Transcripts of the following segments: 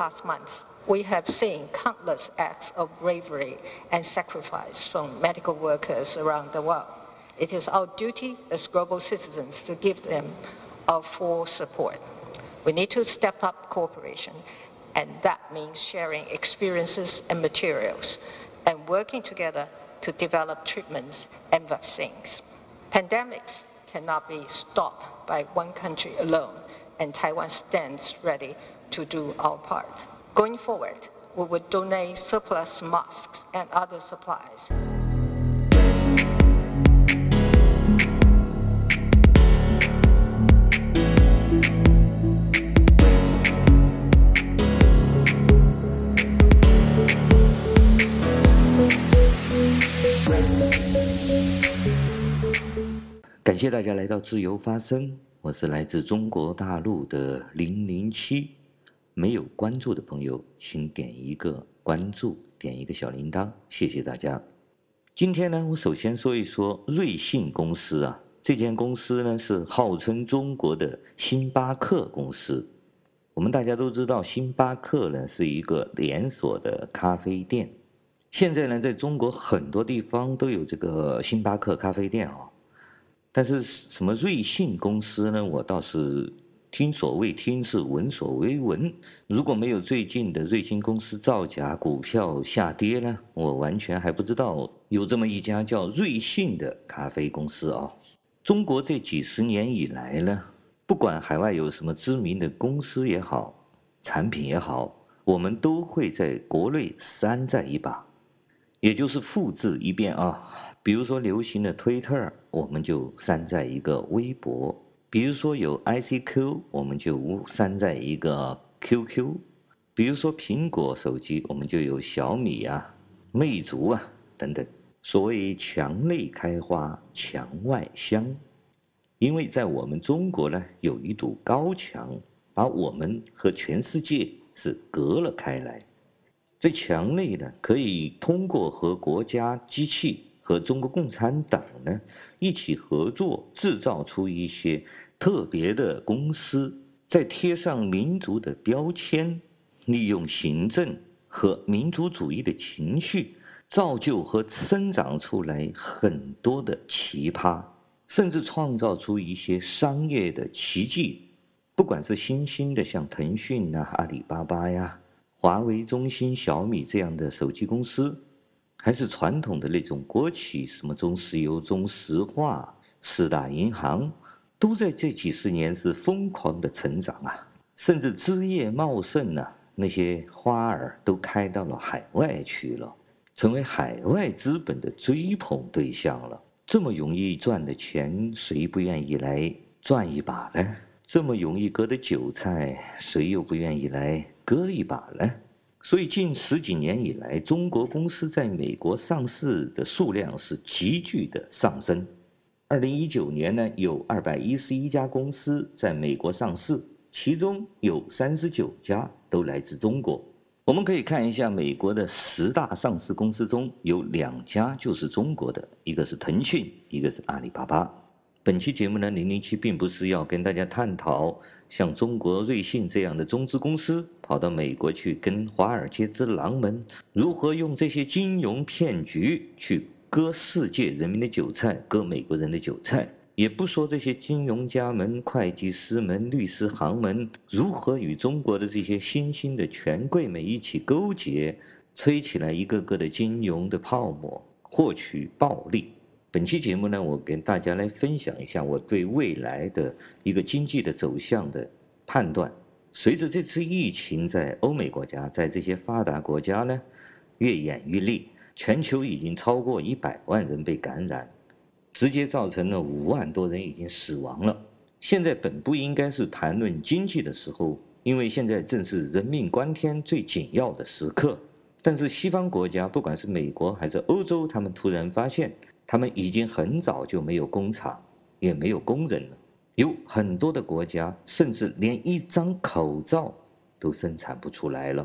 past months, we have seen countless acts of bravery and sacrifice from medical workers around the world. It is our duty as global citizens to give them our full support. We need to step up cooperation, and that means sharing experiences and materials and working together to develop treatments and vaccines. Pandemics cannot be stopped by one country alone, and Taiwan stands ready to do our part. Going forward, we would donate surplus masks and other supplies. 感谢大家来到自由发声，我是来自中国大陆的零零七。没有关注的朋友，请点一个关注，点一个小铃铛，谢谢大家。今天呢，我首先说一说瑞幸公司啊，这间公司呢是号称中国的星巴克公司。我们大家都知道，星巴克呢是一个连锁的咖啡店。现在呢，在中国很多地方都有这个星巴克咖啡店哦。但是什么瑞幸公司呢？我倒是听所未听，是闻所未闻。如果没有最近的瑞幸公司造假、股票下跌呢，我完全还不知道有这么一家叫瑞幸的咖啡公司啊。中国这几十年以来呢，不管海外有什么知名的公司也好，产品也好，我们都会在国内山寨一把，也就是复制一遍啊。比如说流行的推特，我们就山寨一个微博；比如说有 ICQ，我们就山寨一个 QQ；比如说苹果手机，我们就有小米啊、魅族啊等等。所谓墙内开花，墙外香，因为在我们中国呢，有一堵高墙，把我们和全世界是隔了开来。在墙内呢，可以通过和国家机器。和中国共产党呢一起合作，制造出一些特别的公司，再贴上民族的标签，利用行政和民族主义的情绪，造就和生长出来很多的奇葩，甚至创造出一些商业的奇迹。不管是新兴的像腾讯啊、阿里巴巴呀、华为、中兴、小米这样的手机公司。还是传统的那种国企，什么中石油、中石化、四大银行，都在这几十年是疯狂的成长啊，甚至枝叶茂盛啊，那些花儿都开到了海外去了，成为海外资本的追捧对象了。这么容易赚的钱，谁不愿意来赚一把呢？这么容易割的韭菜，谁又不愿意来割一把呢？所以近十几年以来，中国公司在美国上市的数量是急剧的上升。二零一九年呢，有二百一十一家公司在美国上市，其中有三十九家都来自中国。我们可以看一下美国的十大上市公司中有两家就是中国的，一个是腾讯，一个是阿里巴巴。本期节目呢，零零七并不是要跟大家探讨。像中国瑞幸这样的中资公司跑到美国去跟华尔街之狼们如何用这些金融骗局去割世界人民的韭菜，割美国人的韭菜，也不说这些金融家们、会计师们、律师行们如何与中国的这些新兴的权贵们一起勾结，吹起来一个个的金融的泡沫，获取暴利。本期节目呢，我跟大家来分享一下我对未来的一个经济的走向的判断。随着这次疫情在欧美国家，在这些发达国家呢越演愈烈，全球已经超过一百万人被感染，直接造成了五万多人已经死亡了。现在本不应该是谈论经济的时候，因为现在正是人命关天最紧要的时刻。但是西方国家，不管是美国还是欧洲，他们突然发现。他们已经很早就没有工厂，也没有工人了。有很多的国家甚至连一张口罩都生产不出来了。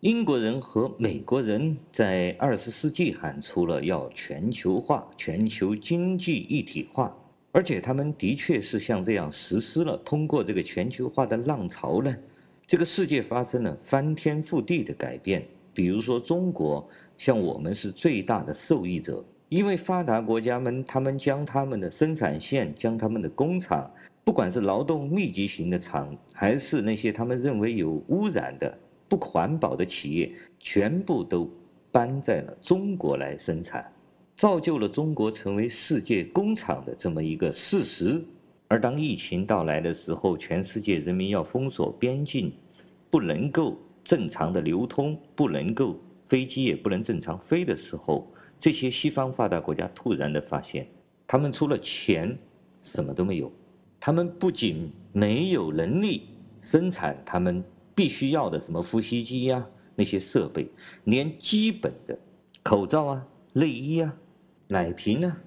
英国人和美国人在二十世纪喊出了要全球化、全球经济一体化，而且他们的确是像这样实施了。通过这个全球化的浪潮呢，这个世界发生了翻天覆地的改变。比如说，中国像我们是最大的受益者，因为发达国家们他们将他们的生产线、将他们的工厂，不管是劳动密集型的厂，还是那些他们认为有污染的、不环保的企业，全部都搬在了中国来生产，造就了中国成为世界工厂的这么一个事实。而当疫情到来的时候，全世界人民要封锁边境，不能够正常的流通，不能够飞机也不能正常飞的时候，这些西方发达国家突然的发现，他们除了钱，什么都没有。他们不仅没有能力生产他们必须要的什么呼吸机呀、那些设备，连基本的口罩啊、内衣啊、奶瓶啊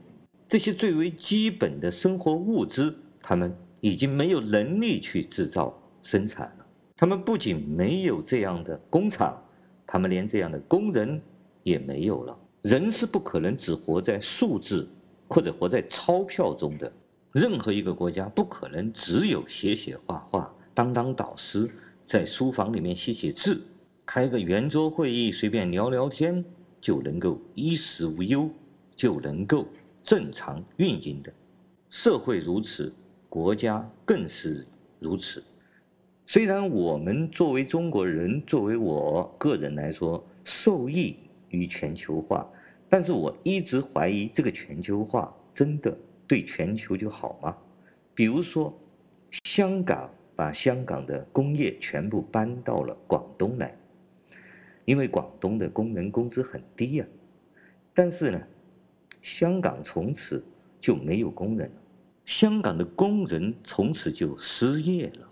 这些最为基本的生活物资。他们已经没有能力去制造生产了。他们不仅没有这样的工厂，他们连这样的工人也没有了。人是不可能只活在数字或者活在钞票中的。任何一个国家不可能只有写写画画、当当导师，在书房里面写写字、开个圆桌会议、随便聊聊天就能够衣食无忧，就能够正常运营的。社会如此。国家更是如此。虽然我们作为中国人，作为我个人来说，受益于全球化，但是我一直怀疑这个全球化真的对全球就好吗？比如说，香港把香港的工业全部搬到了广东来，因为广东的工人工资很低呀。但是呢，香港从此就没有工人了。香港的工人从此就失业了。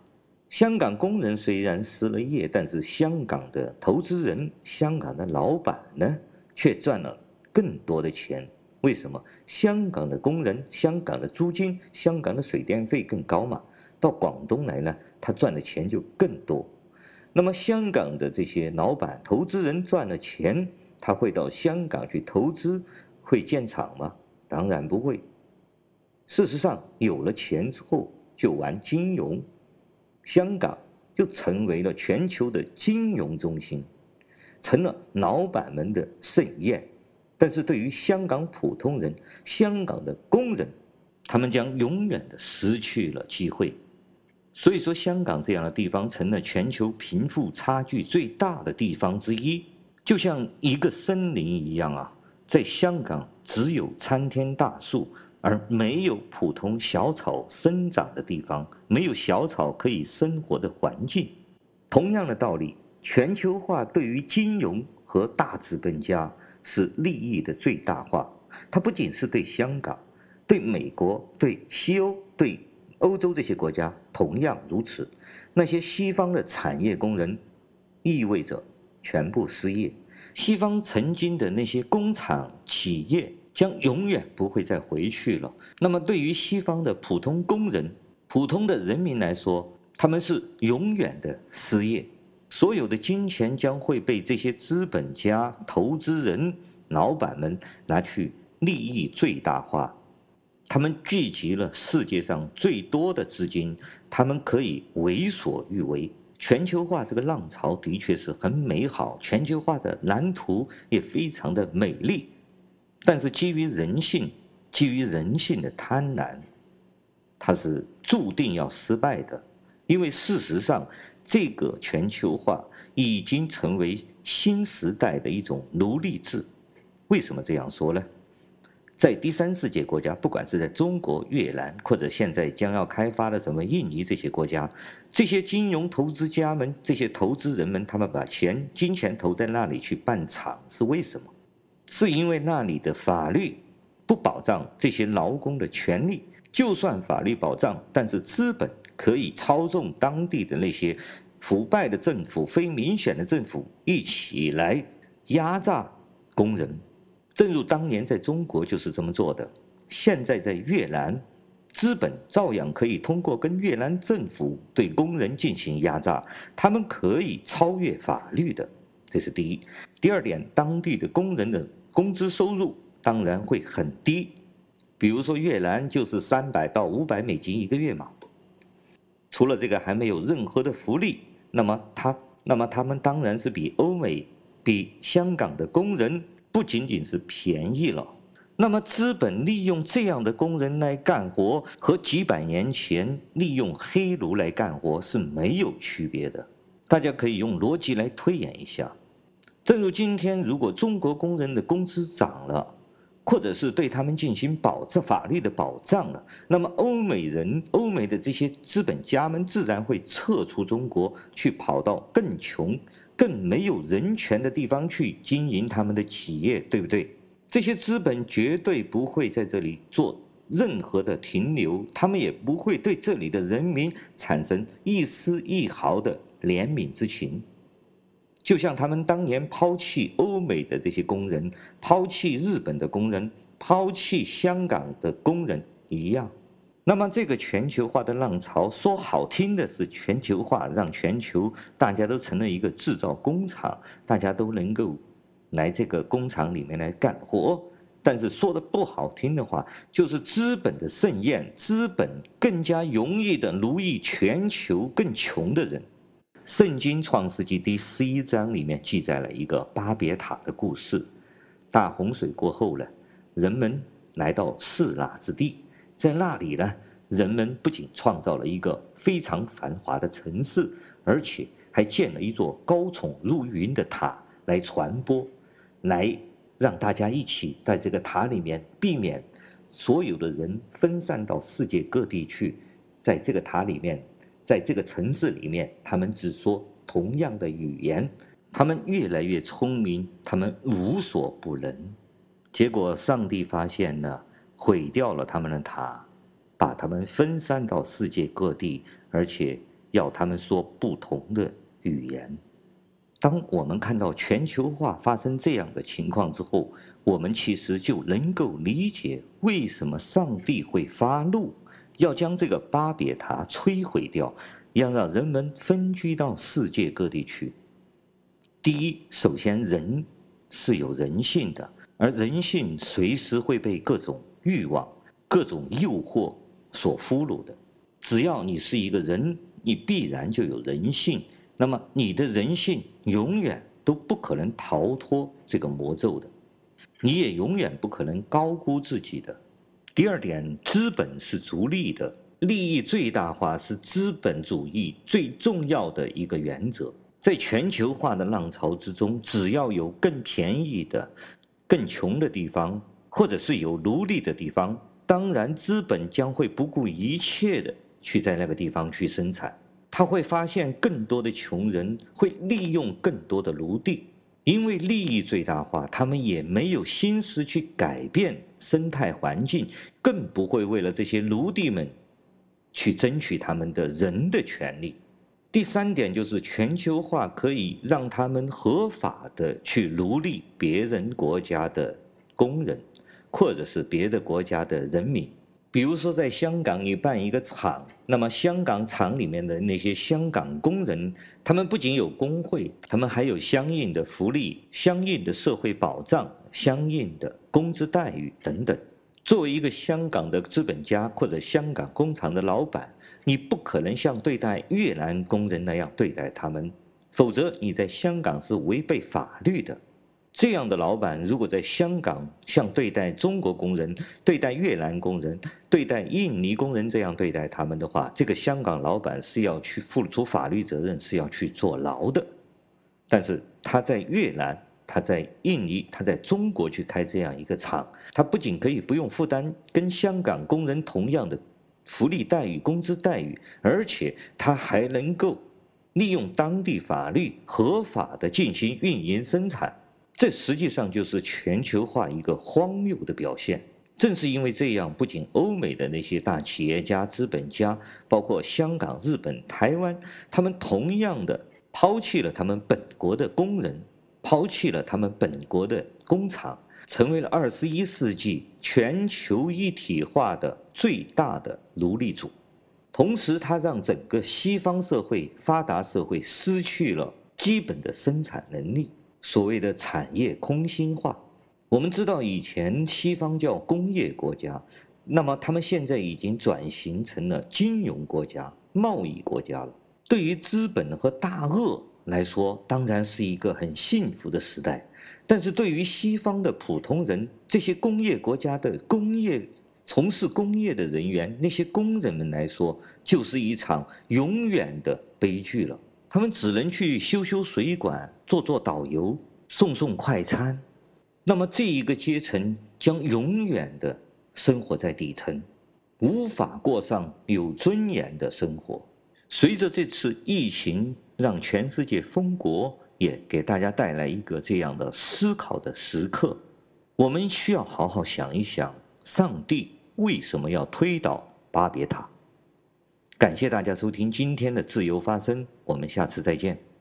香港工人虽然失了业，但是香港的投资人、香港的老板呢，却赚了更多的钱。为什么？香港的工人、香港的租金、香港的水电费更高嘛？到广东来呢，他赚的钱就更多。那么香港的这些老板、投资人赚了钱，他会到香港去投资、会建厂吗？当然不会。事实上，有了钱之后就玩金融，香港就成为了全球的金融中心，成了老板们的盛宴。但是对于香港普通人、香港的工人，他们将永远的失去了机会。所以说，香港这样的地方成了全球贫富差距最大的地方之一，就像一个森林一样啊，在香港只有参天大树。而没有普通小草生长的地方，没有小草可以生活的环境。同样的道理，全球化对于金融和大资本家是利益的最大化。它不仅是对香港、对美国、对西欧、对欧洲这些国家同样如此。那些西方的产业工人意味着全部失业。西方曾经的那些工厂企业。将永远不会再回去了。那么，对于西方的普通工人、普通的人民来说，他们是永远的失业。所有的金钱将会被这些资本家、投资人、老板们拿去利益最大化。他们聚集了世界上最多的资金，他们可以为所欲为。全球化这个浪潮的确是很美好，全球化的蓝图也非常的美丽。但是基于人性，基于人性的贪婪，它是注定要失败的。因为事实上，这个全球化已经成为新时代的一种奴隶制。为什么这样说呢？在第三世界国家，不管是在中国、越南，或者现在将要开发的什么印尼这些国家，这些金融投资家们、这些投资人们，他们把钱、金钱投在那里去办厂，是为什么？是因为那里的法律不保障这些劳工的权利，就算法律保障，但是资本可以操纵当地的那些腐败的政府、非民选的政府一起来压榨工人。正如当年在中国就是这么做的，现在在越南，资本照样可以通过跟越南政府对工人进行压榨，他们可以超越法律的。这是第一，第二点，当地的工人的工资收入当然会很低，比如说越南就是三百到五百美金一个月嘛。除了这个，还没有任何的福利，那么他，那么他们当然是比欧美、比香港的工人不仅仅是便宜了。那么资本利用这样的工人来干活，和几百年前利用黑奴来干活是没有区别的。大家可以用逻辑来推演一下。正如今天，如果中国工人的工资涨了，或者是对他们进行保障法律的保障了，那么欧美人、欧美的这些资本家们自然会撤出中国，去跑到更穷、更没有人权的地方去经营他们的企业，对不对？这些资本绝对不会在这里做任何的停留，他们也不会对这里的人民产生一丝一毫的怜悯之情。就像他们当年抛弃欧美的这些工人，抛弃日本的工人，抛弃香港的工人一样。那么，这个全球化的浪潮，说好听的是全球化，让全球大家都成了一个制造工厂，大家都能够来这个工厂里面来干活。但是说的不好听的话，就是资本的盛宴，资本更加容易的奴役全球更穷的人。圣经创世纪第十一章里面记载了一个巴别塔的故事。大洪水过后呢，人们来到示拿之地，在那里呢，人们不仅创造了一个非常繁华的城市，而且还建了一座高耸入云的塔来传播，来让大家一起在这个塔里面，避免所有的人分散到世界各地去，在这个塔里面。在这个城市里面，他们只说同样的语言，他们越来越聪明，他们无所不能。结果上帝发现了，毁掉了他们的塔，把他们分散到世界各地，而且要他们说不同的语言。当我们看到全球化发生这样的情况之后，我们其实就能够理解为什么上帝会发怒。要将这个巴别塔摧毁掉，要让人们分居到世界各地去。第一，首先人是有人性的，而人性随时会被各种欲望、各种诱惑所俘虏的。只要你是一个人，你必然就有人性。那么你的人性永远都不可能逃脱这个魔咒的，你也永远不可能高估自己的。第二点，资本是逐利的，利益最大化是资本主义最重要的一个原则。在全球化的浪潮之中，只要有更便宜的、更穷的地方，或者是有奴隶的地方，当然资本将会不顾一切的去在那个地方去生产。他会发现更多的穷人会利用更多的奴隶。因为利益最大化，他们也没有心思去改变生态环境，更不会为了这些奴隶们去争取他们的人的权利。第三点就是全球化可以让他们合法的去奴隶别人国家的工人，或者是别的国家的人民。比如说，在香港你办一个厂，那么香港厂里面的那些香港工人，他们不仅有工会，他们还有相应的福利、相应的社会保障、相应的工资待遇等等。作为一个香港的资本家或者香港工厂的老板，你不可能像对待越南工人那样对待他们，否则你在香港是违背法律的。这样的老板，如果在香港像对待中国工人、对待越南工人、对待印尼工人这样对待他们的话，这个香港老板是要去付出法律责任，是要去坐牢的。但是他在越南、他在印尼、他在中国去开这样一个厂，他不仅可以不用负担跟香港工人同样的福利待遇、工资待遇，而且他还能够利用当地法律合法的进行运营生产。这实际上就是全球化一个荒谬的表现。正是因为这样，不仅欧美的那些大企业家、资本家，包括香港、日本、台湾，他们同样的抛弃了他们本国的工人，抛弃了他们本国的工厂，成为了二十一世纪全球一体化的最大的奴隶主。同时，它让整个西方社会、发达社会失去了基本的生产能力。所谓的产业空心化，我们知道以前西方叫工业国家，那么他们现在已经转型成了金融国家、贸易国家了。对于资本和大鳄来说，当然是一个很幸福的时代。但是对于西方的普通人，这些工业国家的工业从事工业的人员，那些工人们来说，就是一场永远的悲剧了。他们只能去修修水管、做做导游、送送快餐。那么这一个阶层将永远的生活在底层，无法过上有尊严的生活。随着这次疫情让全世界封国，也给大家带来一个这样的思考的时刻。我们需要好好想一想，上帝为什么要推倒巴别塔？感谢大家收听今天的自由发声，我们下次再见。